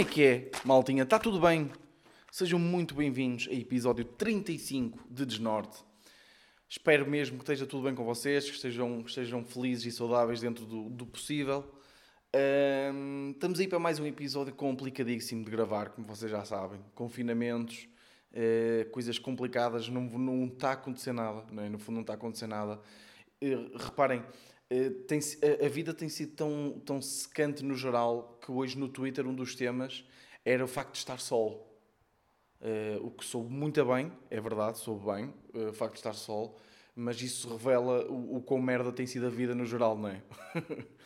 É que é, maltinha? Está tudo bem? Sejam muito bem-vindos a episódio 35 de Desnorte. Espero mesmo que esteja tudo bem com vocês, que estejam, que estejam felizes e saudáveis dentro do, do possível. Ahm, estamos aí para mais um episódio complicadíssimo de gravar, como vocês já sabem. Confinamentos, eh, coisas complicadas, não, não está a acontecer nada, não é? no fundo não está a acontecer nada. Eh, reparem, tem, a, a vida tem sido tão, tão secante no geral que hoje no Twitter um dos temas era o facto de estar sol. Uh, o que soube muito bem, é verdade, soube bem, uh, o facto de estar sol, mas isso revela o, o quão merda tem sido a vida no geral, não é?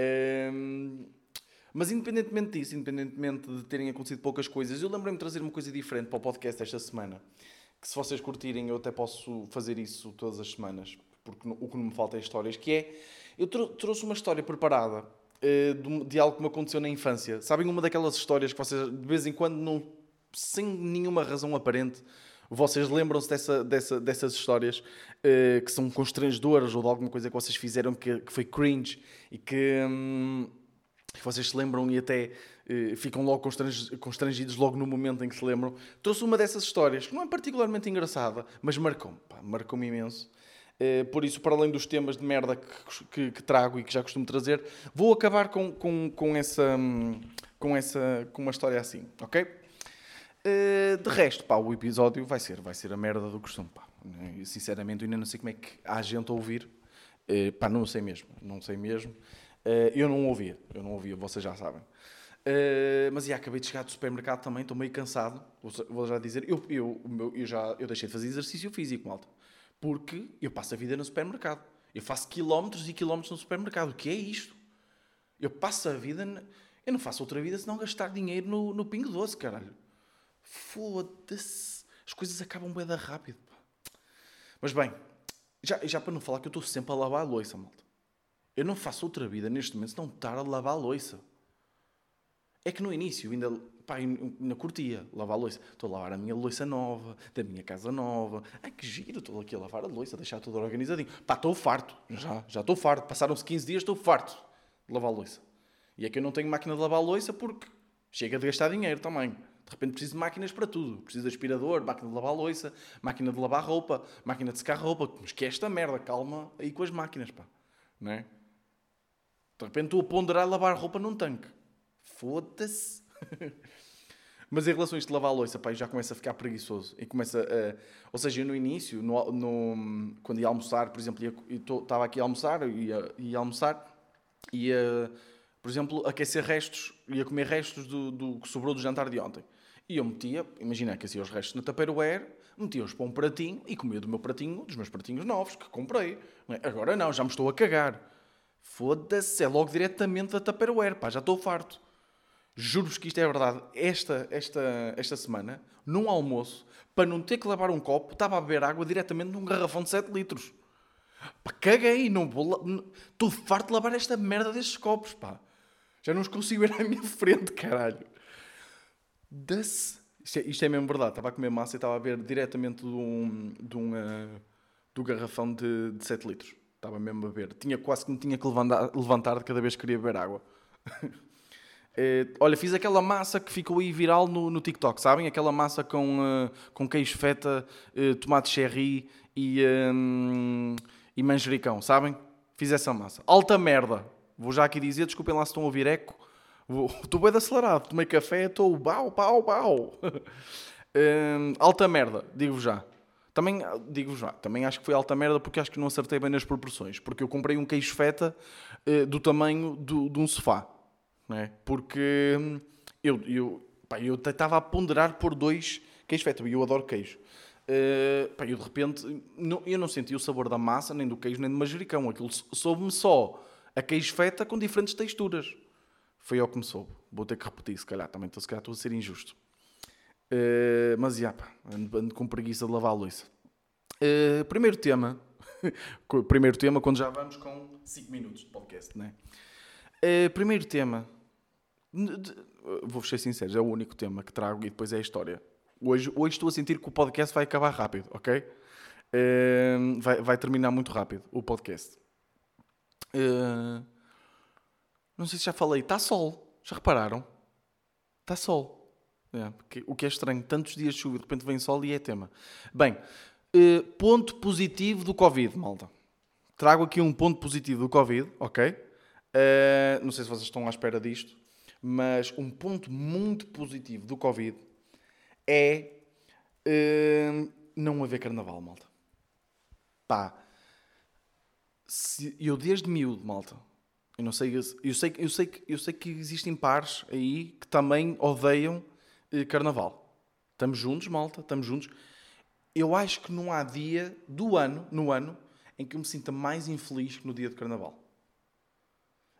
Ehm, mas independentemente disso, independentemente de terem acontecido poucas coisas, eu lembrei-me de trazer uma coisa diferente para o podcast esta semana. Que se vocês curtirem, eu até posso fazer isso todas as semanas, porque o que não me falta é histórias, que é, eu trou trouxe uma história preparada uh, de, algo que me aconteceu na infância. Sabem uma daquelas histórias que vocês de vez em quando não sem nenhuma razão aparente, vocês lembram-se dessa, dessa, dessas histórias uh, que são constrangedoras ou de alguma coisa que vocês fizeram que, que foi cringe e que, hum, que vocês se lembram e até uh, ficam logo constrangidos logo no momento em que se lembram. Trouxe uma dessas histórias que não é particularmente engraçada, mas marcou-me, marcou-me imenso. Uh, por isso, para além dos temas de merda que, que, que, trago e que já costumo trazer, vou acabar com, com, com, essa, hum, com, essa, com uma história assim, ok? Uh, de resto, pá, o episódio vai ser, vai ser a merda do costume, pá. Eu, sinceramente, eu ainda não sei como é que há gente a ouvir. Uh, pá, não sei mesmo, não sei mesmo. Uh, eu não ouvia, eu não ouvia, vocês já sabem. Uh, mas, já, acabei de chegar do supermercado também, estou meio cansado. Vou, vou já dizer, eu, eu, eu, já eu deixei de fazer exercício físico, malta. Porque eu passo a vida no supermercado. Eu faço quilómetros e quilómetros no supermercado. O que é isto? Eu passo a vida... Eu não faço outra vida senão gastar dinheiro no, no Pingo Doce, caralho. Foda-se. As coisas acabam bem rápido. Pá. Mas bem, já, já para não falar que eu estou sempre a lavar a louça, malta. Eu não faço outra vida neste momento senão estar a lavar a louça. É que no início ainda, pá, ainda curtia lavar a louça. Estou a lavar a minha louça nova, da minha casa nova. Ai que giro, estou aqui a lavar a louça, deixar tudo organizadinho. Pá, estou farto. Já, já estou farto. Passaram-se 15 dias, estou farto de lavar a louça. E é que eu não tenho máquina de lavar a louça porque chega de gastar dinheiro também. De repente preciso de máquinas para tudo. Preciso de aspirador, máquina de lavar louça, máquina de lavar roupa, máquina de secar roupa. Mas que é esta merda, calma aí com as máquinas, pá. Não é? De repente estou a ponderar lavar roupa num tanque. Foda-se. Mas em relação a isto de lavar a louça, pá, já começa a ficar preguiçoso. E começa a... Ou seja, no início, no, no, quando ia almoçar, por exemplo, estava aqui a almoçar, ia, ia almoçar, ia, por exemplo, aquecer restos, ia comer restos do, do que sobrou do jantar de ontem. E eu metia, imagina que assim os restos na Tupperware, metia-os para um pratinho e comia do meu pratinho, dos meus pratinhos novos que comprei. Agora não, já me estou a cagar. Foda-se, é logo diretamente da Tupperware, pá, já estou farto. Juro-vos que isto é verdade. Esta, esta, esta semana, num almoço, para não ter que lavar um copo, estava a beber água diretamente num garrafão de 7 litros. Pá, caguei, não vou. Estou farto de lavar esta merda destes copos, pá. Já não os consigo ver à minha frente, caralho. Das... Isto, é, isto é mesmo verdade. Estava a comer massa e estava a ver diretamente de um, de um, uh, do garrafão de, de 7 litros. Estava mesmo a ver. Tinha quase que me tinha que levantar, levantar de cada vez que queria beber água. Uh, olha, fiz aquela massa que ficou aí viral no, no TikTok, sabem? Aquela massa com, uh, com queijo feta, uh, tomate cherry e, um, e manjericão, sabem? Fiz essa massa. Alta merda. Vou já aqui dizer, desculpem lá se estão a ouvir eco. Estou bem acelerado. Tomei café, estou bau, bau, bau. alta merda, digo-vos já. Também, digo-vos já, também acho que foi alta merda porque acho que não acertei bem nas proporções. Porque eu comprei um queijo feta do tamanho do, de um sofá é? Porque hum, eu, eu, eu estava a ponderar por dois queijos feta e eu adoro queijo. Uh, pá, eu de repente, não, eu não senti o sabor da massa, nem do queijo, nem do manjericão. Aquilo soube-me só a queijo feta com diferentes texturas. Foi ao que me soube. Vou ter que repetir, se calhar. Também estou, se calhar, estou a ser injusto. Uh, mas, já, pá, ando, ando, com preguiça de lavar a louça. Uh, primeiro tema. primeiro tema, quando já vamos com 5 minutos de podcast, né? Uh, primeiro tema. Vou ser sincero, é o único tema que trago e depois é a história. Hoje, hoje estou a sentir que o podcast vai acabar rápido, ok? Uh, vai, vai terminar muito rápido o podcast. Uh, não sei se já falei, está sol. Já repararam? Está sol. É, o que é estranho, tantos dias de chuva de repente vem sol e é tema. Bem, eh, ponto positivo do Covid, malta. Trago aqui um ponto positivo do Covid, ok? Eh, não sei se vocês estão à espera disto, mas um ponto muito positivo do Covid é eh, não haver carnaval, malta. Pá, se- eu desde miúdo, malta, eu não sei, eu sei, eu sei, que- eu sei que existem pares aí que também odeiam eh, carnaval. Estamos juntos, malta, estamos juntos. Eu acho que não há dia do ano, no ano, em que eu me sinta mais infeliz que no dia de carnaval.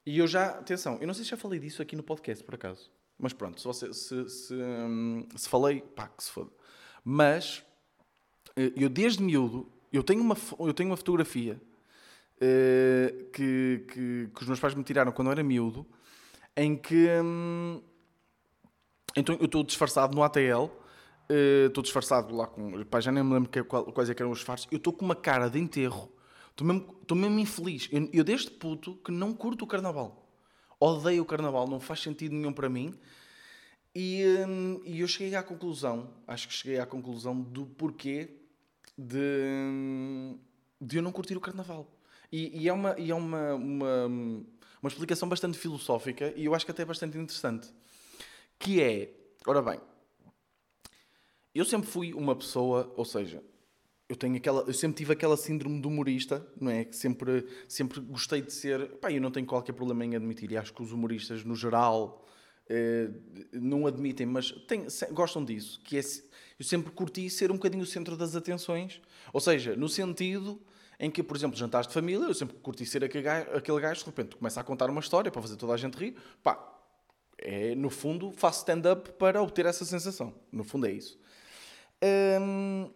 E eu já, atenção, eu não sei se já falei disso aqui no podcast, por acaso. Mas pronto, se, você, se, se, hum, se falei, pá, que se foda. Mas, eh, eu desde miúdo, eu tenho uma, eu tenho uma fotografia eh, que, que, que os meus pais me tiraram quando eu era miúdo, em que hum, então eu estou disfarçado no ATL, eh, estou disfarçado lá com. Pá, já nem me lembro que- qual- quais é eram os disfarces. Eu estou com uma cara de enterro, estou mesmo, mesmo infeliz. Eu, eu desde puto que não curto o carnaval. Odeio o carnaval, não faz sentido nenhum para mim. E, hum, e eu cheguei à conclusão, acho que cheguei à conclusão do porquê de, hum, de eu não curtir o carnaval. E, e é, uma, e é uma, uma, uma explicação bastante filosófica e eu acho que até bastante interessante. Que é, ora bem, eu sempre fui uma pessoa, ou seja, eu tenho aquela, eu sempre tive aquela síndrome do humorista, não é? Que sempre, sempre gostei de ser, pá, eu não tenho qualquer problema em admitir, e acho que os humoristas no geral eh, não admitem, mas gostam disso, que é, eu sempre curti ser um bocadinho o centro das atenções, ou seja, no sentido em que, por exemplo, jantares de família, eu sempre curti ser aquele gajo, aquele gajo de repente começa a contar uma história para fazer toda a gente rir, pá, é, no fundo, faço stand-up para obter essa sensação. No fundo é isso. Hum,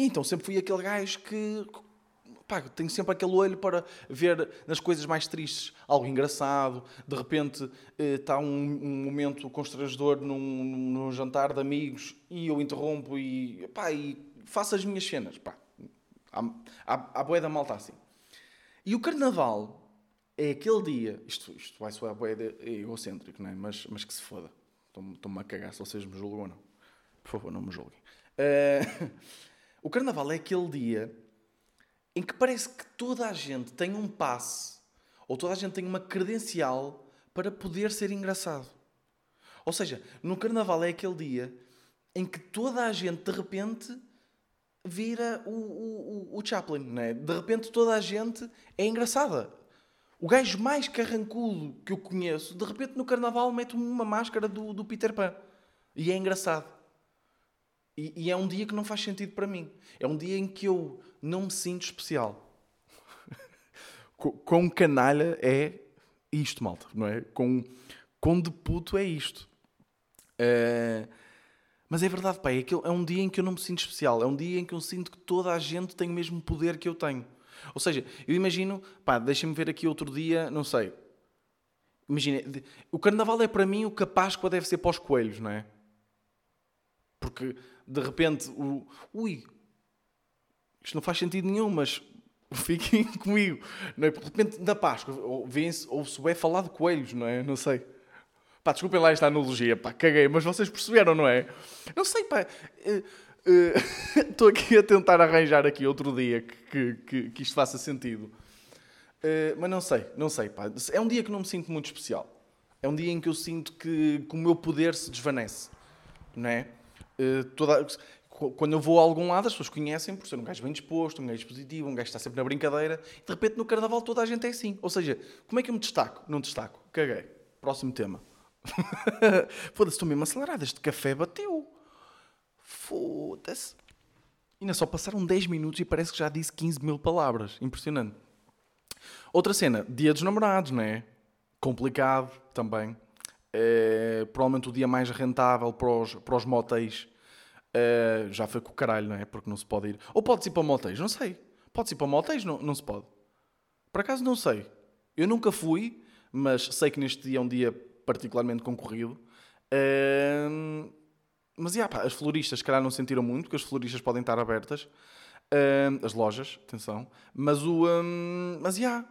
e então sempre fui aquele gajo que pá, tenho sempre aquele olho para ver nas coisas mais tristes algo engraçado. De repente eh, está um, um momento constrangedor num, num jantar de amigos e eu interrompo e, pá, e faço as minhas cenas. Pá. Há, há, há malta assim. E o carnaval é aquele dia. Isto, isto vai soar de egocêntrico, não é? Mas, mas que se foda. Estou-me a cagar se vocês me julgam ou não. Por favor, não me julguem. Eh, o carnaval é aquele dia em que parece que toda a gente tem um passe ou toda a gente tem uma credencial para poder ser engraçado. Ou seja, no carnaval é aquele dia em que toda a gente de repente vira o, o, o- Chaplin, não é? De repente toda a gente é engraçada. O gajo mais carrancudo que eu conheço, de repente no carnaval mete uma máscara do, do Peter Pan. E é engraçado. E, e é um dia que não faz sentido para mim. É um dia em que eu não me sinto especial. Com- canalha é isto, malta, não é? Com, com de puto é isto. Eh, mas é verdade, pá, é, é um dia em que eu não me sinto especial. É um dia em que eu sinto que toda a gente tem o mesmo poder que eu tenho. Ou seja, eu imagino, pá, deixem-me ver aqui outro dia, não sei. Imagina, o carnaval é para mim o que a Páscoa deve ser para os coelhos, não é? Porque de repente, o, ui, isto não faz sentido nenhum, mas fiquem comigo. Não é? De repente, na Páscoa, ou- ouve-se bem falar de coelhos, não é? Não sei. Pá, desculpem lá esta analogia, pá, caguei, mas vocês perceberam, não é? Não sei, pá. eh, eh, Estou aqui a tentar arranjar aqui outro dia que, que, que, que isto faça sentido. Eh, mas não sei, não sei, pá. É um dia que não me sinto muito especial. É um dia em que eu sinto que, que o meu poder se desvanece, não é? Eh, toda- quando eu vou a algum lado, as pessoas conhecem por ser um gajo bem disposto, um gajo positivo, um gajo que está sempre na brincadeira. De repente no carnaval toda a gente é assim. Ou seja, como é que eu me destaco? Não destaco. Caguei. Próximo tema. Foda-se, estou mesmo acelerado. Este café bateu. Foda-se. Ainda só passaram 10 minutos e parece que já disse 15 mil palavras. Impressionante. Outra cena, dia dos namorados, não é? Complicado também. É, provavelmente o dia mais rentável para os, para os motéis é, já foi com o caralho, não é? Porque não se pode ir. Ou pode-se ir para motéis, não sei. Pode-se ir para motéis, não, não se pode. Por acaso não sei. Eu nunca fui, mas sei que neste dia é um dia particularmente concorrido. Ahm, mas, yeah, pá, as floristas, se calhar, não sentiram muito, porque as floristas podem estar abertas. Ahm, as lojas, atenção. Mas o... ahm, mas, já.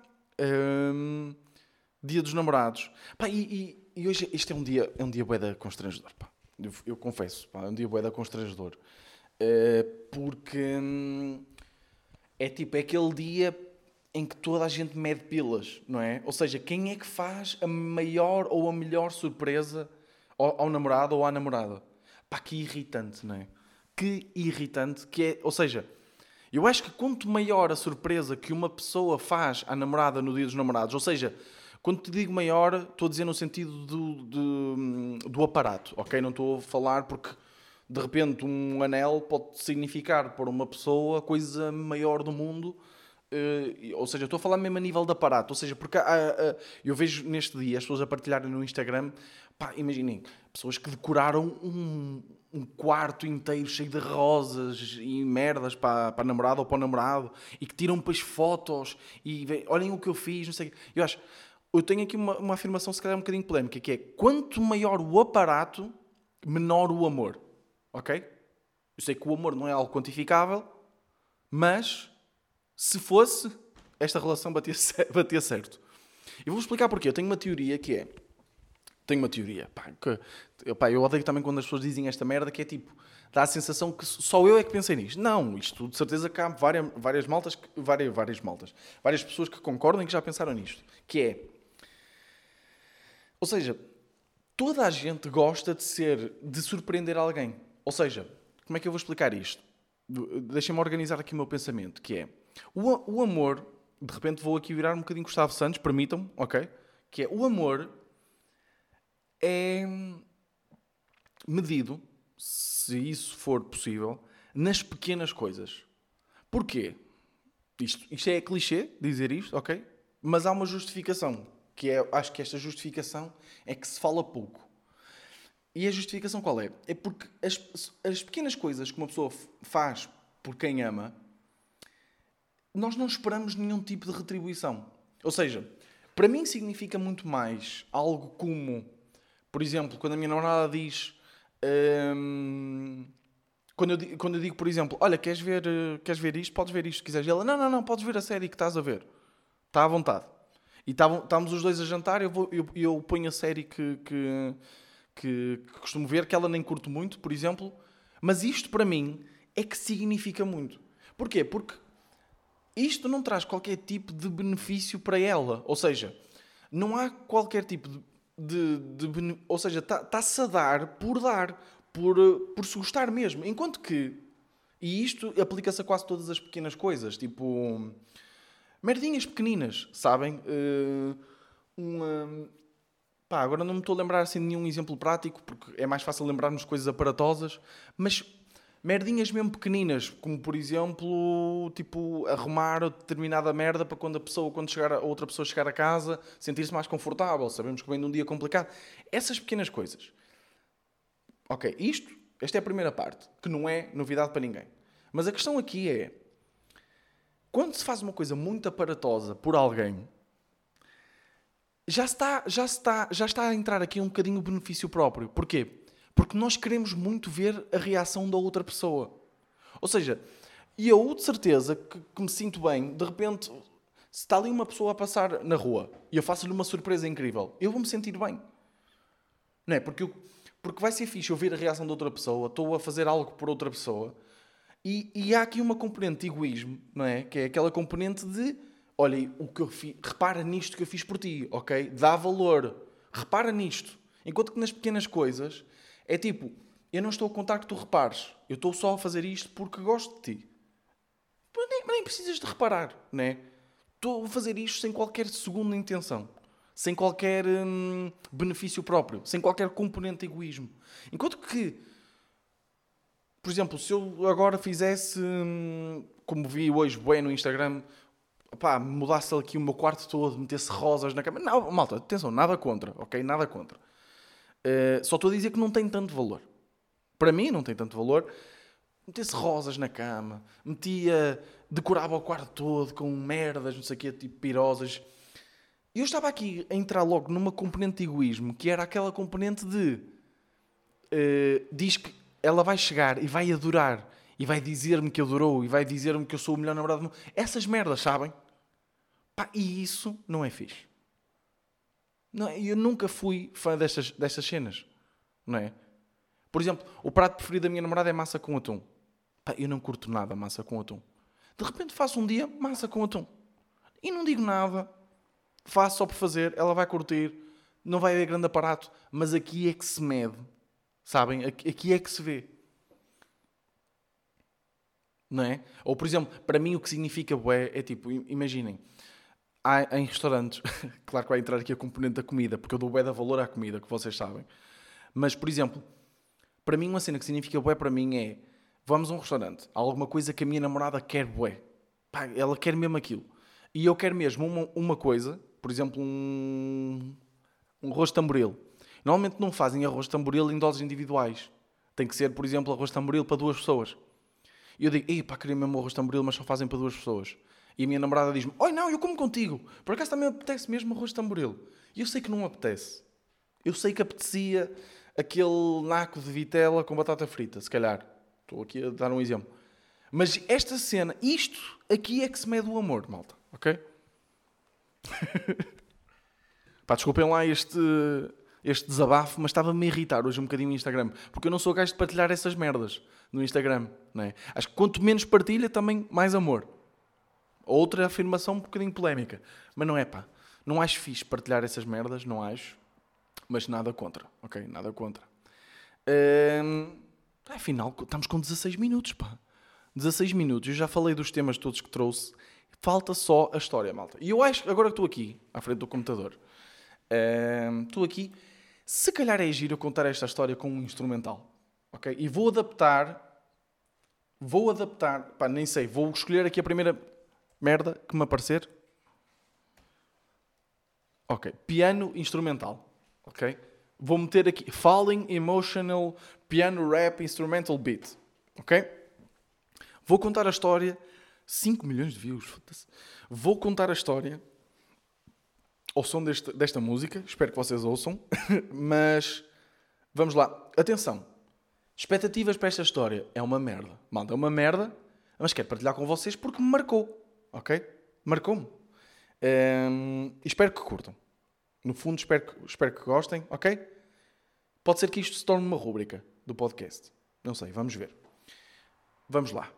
dia dos namorados. Pá, e, e e hoje este é um dia, é um dia bué constrangedor, pá. Eu, eu confesso, pá, é um dia bué constrangedor. Uh, porque hum, é tipo, é aquele dia em que toda a gente mede pilas, não é? Ou seja, quem é que faz a maior ou a melhor surpresa ao, ao namorado ou à namorada? Pá, que irritante, não é? Que irritante que é. Ou seja, eu acho que quanto maior a surpresa que uma pessoa faz à namorada no dia dos namorados, ou seja, quando te digo maior, estou a dizer no sentido do, do, do aparato, ok? Não estou a falar porque de repente um anel pode significar para uma pessoa a coisa maior do mundo. Uh, ou seja, estou a falar mesmo a nível de aparato. Ou seja, porque eu vejo neste dia as pessoas a partilharem no Instagram, pá, imaginem, pessoas que decoraram um, um, quarto inteiro cheio de rosas e merdas para, para a namorada ou para o namorado e que tiram depois fotos e olhem o que eu fiz, não sei Eu acho, eu tenho aqui uma, uma afirmação se calhar um bocadinho polémica, que é quanto maior o aparato, menor o amor. Ok? Eu sei que o amor não é algo quantificável, mas se fosse, esta relação batia, batia certo. E vou explicar porquê. Eu tenho uma teoria que é. Tenho uma teoria. Pá, que, pá, eu odeio também quando as pessoas dizem esta merda que é tipo. Dá a sensação que só eu é que pensei nisto. Não, isto de certeza que há várias, várias maltas, várias, várias maltas, várias pessoas que concordam e que já pensaram nisto. Que é. Ou seja, toda a gente gosta de ser, de surpreender alguém. Ou seja, como é que eu vou explicar isto? Deixem-me organizar aqui o meu pensamento, que é o, o amor, de repente vou aqui virar um bocadinho Gustavo Santos, permitam-me, ok? Que é o amor é medido, se isso for possível, nas pequenas coisas. Porquê? Isto, isto é clichê dizer isto, ok? Mas há uma justificação, que é, acho que esta justificação é que se fala pouco. E a justificação qual é? É porque as, as pequenas coisas que uma pessoa faz por quem ama, nós não esperamos nenhum tipo de retribuição. Ou seja, para mim significa muito mais algo como, por exemplo, quando a minha namorada diz. Hum, quando, eu, quando eu digo, por exemplo, olha, queres ver, queres ver isto? Podes ver isto se quiseres. E ela, não, não, não, podes ver a série que estás a ver. Está à vontade. E estávamos os dois a jantar, eu, vou, eu, eu ponho a série que, que que, que costumo ver, que ela nem curto muito, por exemplo, mas isto para mim é que significa muito. Porquê? Porque isto não traz qualquer tipo de benefício para ela. Ou seja, não há qualquer tipo de. de, de ou seja, está-se a dar por dar, por, por se gostar mesmo. Enquanto que. E isto aplica-se a quase todas as pequenas coisas, tipo. Merdinhas pequeninas, sabem? Uh, uma, Pá, agora não me estou a lembrar assim de nenhum exemplo prático, porque é mais fácil lembrar-nos coisas aparatosas, mas merdinhas mesmo pequeninas, como por exemplo, tipo, arrumar determinada merda para quando a pessoa, quando chegar a outra pessoa chegar a casa, sentir-se mais confortável. Sabemos que vem de um dia complicado. Essas pequenas coisas. Ok, isto, esta é a primeira parte, que não é novidade para ninguém. Mas a questão aqui é, quando se faz uma coisa muito aparatosa por alguém, já está, já está, já está a entrar aqui um bocadinho o benefício próprio. Porquê? Porque nós queremos muito ver a reação da outra pessoa. Ou seja, e eu de certeza que, que me sinto bem, de repente, se está ali uma pessoa a passar na rua e eu faço-lhe uma surpresa incrível, eu vou me sentir bem. Não é? Porque, eu, porque vai ser fixe eu ver a reação da outra pessoa, estou a fazer algo por outra pessoa. E, e há aqui uma componente de egoísmo, não é? Que é aquela componente de olha, o que eu fiz, repara nisto que eu fiz por ti, ok? Dá valor, repara nisto. Enquanto que nas pequenas coisas é tipo, eu não estou a contar que tu repares, eu estou só a fazer isto porque gosto de ti. Mas nem, nem precisas de reparar, né? Estou a fazer isto sem qualquer segunda intenção, sem qualquer hum, benefício próprio, sem qualquer componente de egoísmo. Enquanto que, por exemplo, se eu agora fizesse, hum, como vi hoje, bem no Instagram, pá, mudasse aqui o meu quarto todo, metesse rosas na cama. Não, malta, atenção, nada contra, ok? Nada contra. Uh, só estou a dizer que não tem tanto valor. Para mim não tem tanto valor. Metesse rosas na cama, metia, decorava o quarto todo com merdas, não sei o quê, tipo pirosas. E eu estava aqui a entrar logo numa componente de egoísmo, que era aquela componente de... Uh, diz que ela vai chegar e vai adorar e vai dizer-me que adorou e vai dizer-me que eu sou o melhor namorado do mundo. Essas merdas, sabem? Pá, e isso não é fixe. Não, eu nunca fui fã destas, destas cenas. Não é? Por exemplo, o prato preferido da minha namorada é massa com atum. Pá, eu não curto nada massa com atum. De repente faço um dia massa com atum. E não digo nada. Faço só por fazer. Ela vai curtir. Não vai haver grande aparato. Mas aqui é que se mede. Sabem? Aqui, é que se vê. Não é? Ou, por exemplo, para mim o que significa bué é tipo, imaginem, há, em restaurantes, claro que vai entrar aqui a componente da comida, porque eu dou bué da valor à comida, que vocês sabem. Mas, por exemplo, para mim uma cena que significa bué para mim é, vamos a um restaurante, há alguma coisa que a minha namorada quer bué. Pá, ela quer mesmo aquilo. E eu quero mesmo uma, uma coisa, por exemplo, um, um arroz tamboril. Normalmente não fazem arroz tamboril em doses individuais. Tem que ser, por exemplo, arroz tamboril para duas pessoas. E eu digo, ei, pá, queria mesmo arroz tamboril, mas só fazem para duas pessoas. E a minha namorada diz-me, oi, não, eu como contigo. Por acaso também apetece mesmo arroz tamboril. E eu sei que não apetece. Eu sei que apetecia aquele naco de vitela com batata frita, se calhar. Estou aqui a dar um exemplo. Mas esta cena, isto aqui é que se mede o amor, malta. Ok? Pá, desculpem lá este, este desabafo, mas estava-me a irritar hoje um bocadinho no Instagram. Porque eu não sou gajo de partilhar essas merdas no Instagram. Não é? Acho que quanto menos partilha, também mais amor. Outra afirmação um bocadinho polémica. Mas não é pá. Não acho fixe partilhar essas merdas, não acho. Mas nada contra, ok? Nada contra. Hum, afinal, estamos com 16 minutos, pá. 16 minutos. Eu já falei dos temas todos que trouxe. Falta só a história, malta. E eu acho, agora que estou aqui, à frente do computador, hum, estou aqui, se calhar é giro contar esta história com um instrumental. Ok? E vou adaptar. Vou adaptar. Pá, nem sei. Vou escolher aqui a primeira merda que me aparecer. Ok. Piano instrumental. Ok? Vou meter aqui Falling Emotional Piano Rap Instrumental Beat. Ok? Vou contar a história. 5 milhões de views. Vou contar a história ao som deste, desta música. Espero que vocês ouçam. Mas vamos lá. Atenção. Expectativas para esta história é uma merda. Malta, é uma merda, mas quero partilhar com vocês porque me marcou. Ok? Marcou-me. Um, espero que curtam. No fundo, espero que, espero que gostem. Ok? Pode ser que isto se torne uma rúbrica do podcast. Não sei, vamos ver. Vamos lá.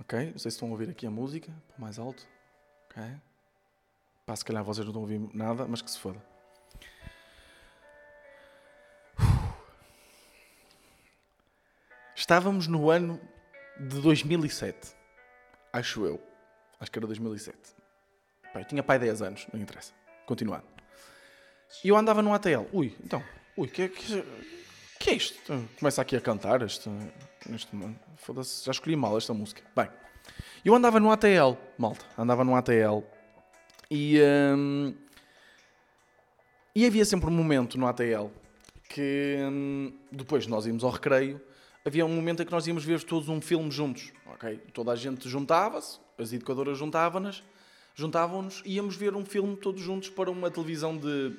Ok? Não sei se estão a ouvir aqui a música. Mais alto. Ok? Pá, se calhar vocês não estão a ouvir nada, mas que se foda. Estávamos no ano de 2007. Acho eu. Acho que era 2007. Pai, tinha pai 10 anos, não interessa. Continuando. E eu andava no ATL. Ui, então. Ui, que, que, que é isto? Começa aqui a cantar este, este Foda-se, já escolhi mal esta música. Bem, eu andava no ATL, malta. Andava no ATL. E, hum, e havia sempre um momento no ATL que hum, depois nós íamos ao recreio havia um momento em que nós íamos ver todos um filme juntos, ok? Toda a gente juntava-se, as educadoras juntavam-nos, juntavam-nos e íamos ver um filme todos juntos para uma televisão de,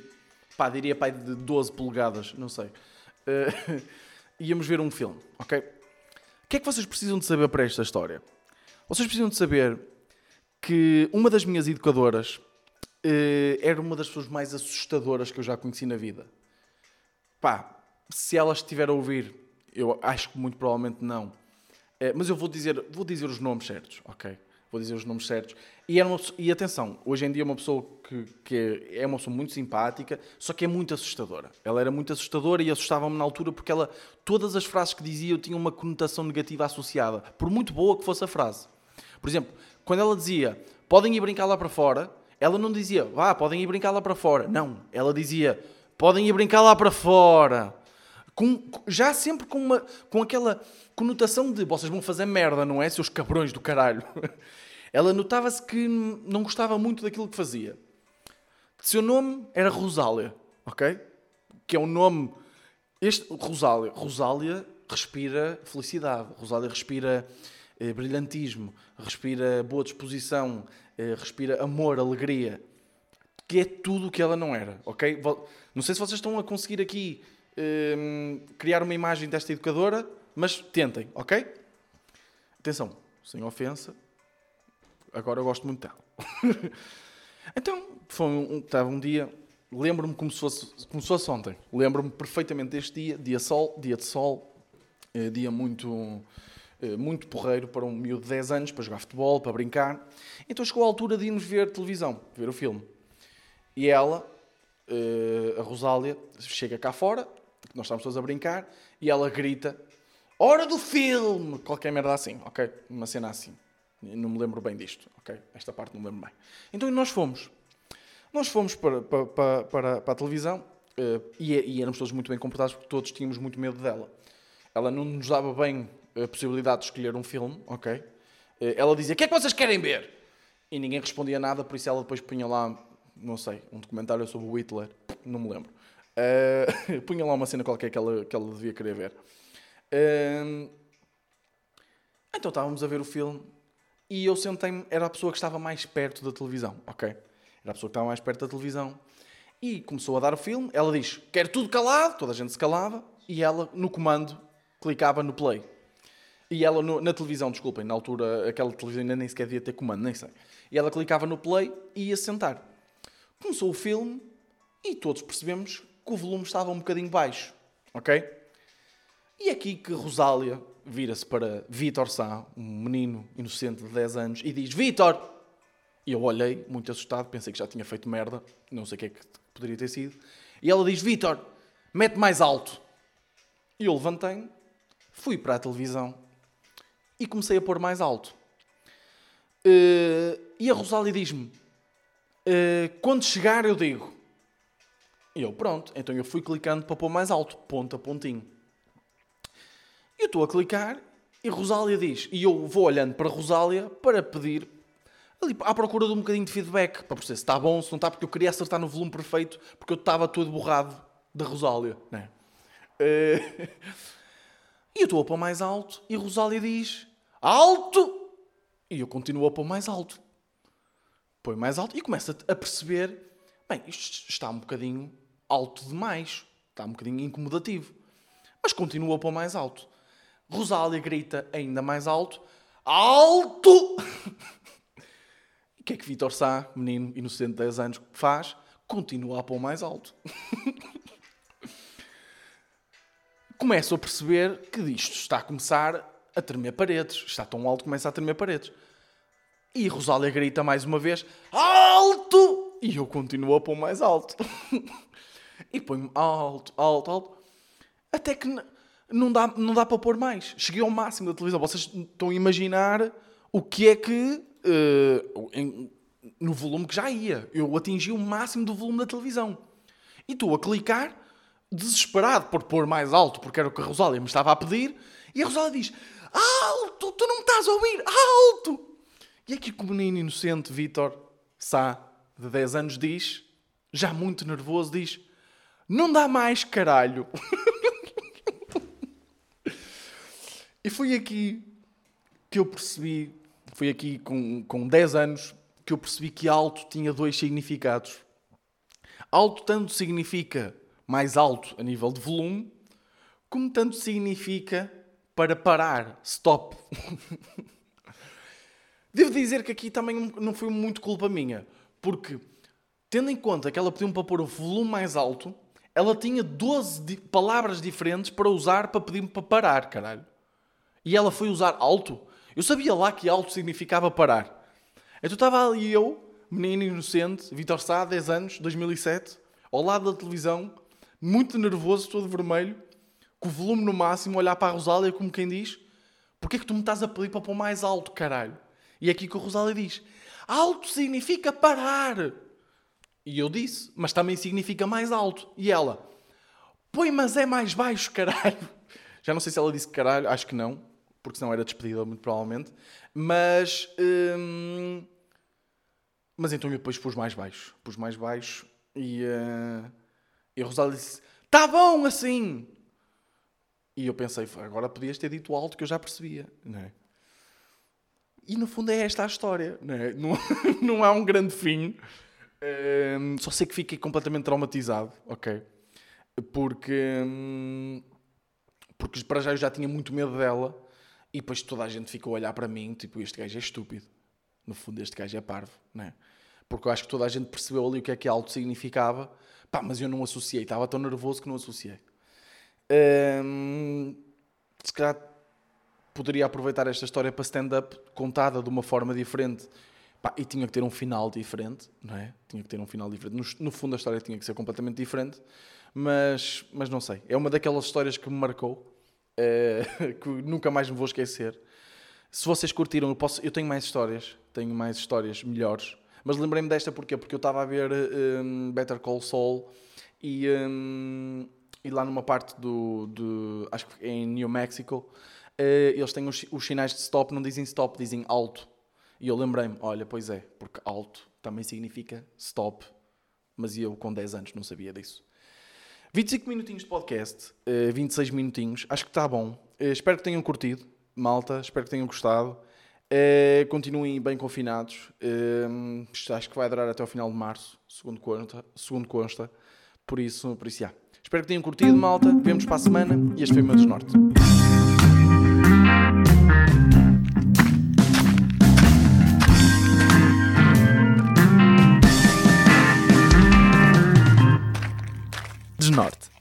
pá, diria pai de 12 polegadas, não sei. Uh, íamos ver um filme, ok? O que é que vocês precisam de saber para esta história? Vocês precisam de saber que uma das minhas educadoras uh, era uma das pessoas mais assustadoras que eu já conheci na vida. Pá, se ela estiver a ouvir, eu acho que muito provavelmente não. É, mas eu vou dizer, vou dizer os nomes certos, ok? Vou dizer os nomes certos. E, era uma, e atenção, hoje em dia é uma pessoa que, que é uma pessoa muito simpática, só que é muito assustadora. Ela era muito assustadora e assustava-me na altura porque ela, todas as frases que dizia, eu tinha uma conotação negativa associada, por muito boa que fosse a frase. Por exemplo, quando ela dizia, podem ir brincar lá para fora, ela não dizia, vá, podem ir brincar lá para fora. Não, ela dizia, podem ir brincar lá para fora com, já sempre com, uma, com aquela conotação de vocês vão fazer merda, não é? Seus cabrões do caralho. Ela notava-se que não gostava muito daquilo que fazia. Seu nome era Rosália, ok? Que é um nome. Este, Rosália. Rosália respira felicidade. Rosália respira eh, brilhantismo, respira boa disposição, eh, respira amor, alegria. Que é tudo o que ela não era, ok? Não sei se vocês estão a conseguir aqui um, criar uma imagem desta educadora, mas tentem, ok? Atenção, sem ofensa, agora eu gosto muito dela. Então, foi um, estava um dia, lembro-me como se fosse, como se fosse ontem. Lembro-me perfeitamente deste dia, dia, sol, dia de sol, eh, dia muito, muito porreiro para um miúdo de 10 anos, para jogar futebol, para brincar. Então chegou a altura de irmos ver televisão, ver o filme. E ela, eh, a Rosália, chega cá fora, nós estamos todos a brincar, e ela grita: Hora do filme! Qualquer merda assim, ok? Uma cena assim. Não me lembro bem disto, ok? Esta parte não me lembro bem. Então nós fomos. Nós fomos para, para, para, para, a televisão uh, e, e, éramos todos muito bem comportados porque todos tínhamos muito medo dela. Ela não nos dava bem a possibilidade de escolher um filme, ok? Uh, ela dizia: O que é que vocês querem ver? E ninguém respondia nada, por isso ela depois punha lá, não sei, um documentário sobre o Hitler, não me lembro. Uh, punha lá uma cena qualquer que ela, que ela devia querer ver. Uh, então estávamos a ver o filme e eu sentei-me, era a pessoa que estava mais perto da televisão, ok? Era a pessoa que estava mais perto da televisão. E começou a dar o filme, ela diz, quer tudo calado, toda a gente se calava, e ela, no comando, clicava no play. E ela, no, na televisão, desculpem, na altura, aquela televisão ainda nem sequer devia ter comando, nem sei. E ela clicava no play e ia sentar. Começou o filme e todos percebemos que o volume estava um bocadinho baixo, ok? E é aqui que Rosália vira-se para Vítor Sá, um menino inocente de 10 anos, e diz: Vítor! E eu olhei, muito assustado, pensei que já tinha feito merda, não sei o que é que poderia ter sido. E ela diz: Vítor, mete mais alto. E eu levantei, fui para a televisão e comecei a pôr mais alto. Uh, e a Rosália diz-me: uh, quando chegar, eu digo. E eu, pronto. Então eu fui clicando para pôr mais alto, ponto a pontinho. Eu estou a clicar e Rosália diz, e eu vou olhando para Rosália para pedir ali à procura de um bocadinho de feedback para perceber se está bom, se não está, porque eu queria acertar no volume perfeito, porque eu estava todo borrado da Rosália. Né? Uh, e eu estou a pôr mais alto e Rosália diz alto! E eu continuo a pôr mais alto. Põe mais alto e começo a perceber: bem, isto está um bocadinho alto demais, está um bocadinho incomodativo. Mas continuo a pôr mais alto. Rosália grita ainda mais alto: Alto! O que é que Vitor Sá, menino inocente de 10 anos, faz? Continua a pôr mais alto. Começo a perceber que isto está a começar a tremer paredes. Está tão alto que começa a tremer paredes. E Rosália grita mais uma vez: Alto! E eu continuo a pôr mais alto. e ponho alto, alto, alto. Até que não dá, não dá para pôr mais. Cheguei ao máximo da televisão. Vocês estão a imaginar o que é que. Uh, em, no volume que já ia. Eu atingi o máximo do volume da televisão. E estou a clicar, desesperado por pôr mais alto, porque era o que a Rosália me estava a pedir. E a Rosália diz: Alto! Tu não me estás a ouvir! Alto! E aqui o menino inocente Vitor Sá, de 10 anos, diz, já muito nervoso, diz: Não dá mais, caralho! E foi aqui que eu percebi, foi aqui com, com 10 anos, que eu percebi que alto tinha dois significados. Alto tanto significa mais alto a nível de volume, como tanto significa para parar, stop. Devo dizer que aqui também não foi muito culpa minha, porque tendo em conta que ela pediu-me para pôr o volume mais alto, ela tinha 12 palavras diferentes para usar para pedir-me para parar, caralho. E ela foi usar alto. Eu sabia lá que alto significava parar. Então estava ali eu, menino inocente, Vitor Sá, 10 anos, 2007, ao lado da televisão, muito nervoso, todo vermelho, com o volume no máximo, olhar para a Rosália como quem diz: Porquê é que tu me estás a pedir para pôr mais alto, caralho? E é aqui que a Rosália diz: Alto significa parar. E eu disse: Mas também significa mais alto. E ela: Põe, mas é mais baixo, caralho. Já não sei se ela disse caralho, acho que não porque senão era despedida, muito provavelmente. Mas. Hum, mas então eu depois pus mais baixo. Pus mais baixo e. Uh, e a Rosália disse: Tá bom assim! E eu pensei: agora podias ter dito alto que eu já percebia, não é? E no fundo é esta a história, não é? Não, não há um grande fim. Um, só sei que fiquei completamente traumatizado, ok? Porque. Um, porque para já eu já tinha muito medo dela e depois toda a gente ficou a olhar para mim, tipo, este gajo é estúpido. No fundo, este gajo é parvo, não é? porque eu acho que toda a gente percebeu ali o que é que alto significava, pá, mas eu não associei, estava tão nervoso que não associei. Se calhar poderia aproveitar esta história para stand-up contada de uma forma diferente. Pá, e tinha que ter um final diferente, não é? Tinha que ter um final diferente. No, no, fundo, a história tinha que ser completamente diferente, mas, mas não sei. É uma daquelas histórias que me marcou, é, que nunca mais me vou esquecer. Se vocês curtiram, eu, posso, eu tenho mais histórias, tenho mais histórias melhores, mas lembrei-me desta porquê? porque eu estava a ver um, Better Call Saul e, um, e lá numa parte do, do acho que em New Mexico, uh, eles têm os, os sinais de stop, não dizem stop, dizem alto. E eu lembrei-me, olha, pois é, porque alto também significa stop, mas eu com 10 anos não sabia disso. 25 minutinhos de podcast, 26 eh, minutinhos, acho que está bom. Eh, espero que tenham curtido, malta, espero que tenham gostado. Uh, continuem bem confinados. Uh, acho que vai durar até o final de março, segundo consta. Segundo consta. Por isso, por isso, já. Espero que tenham curtido, malta. Vemos para a semana e este foi o meu desnorte. Desnorte.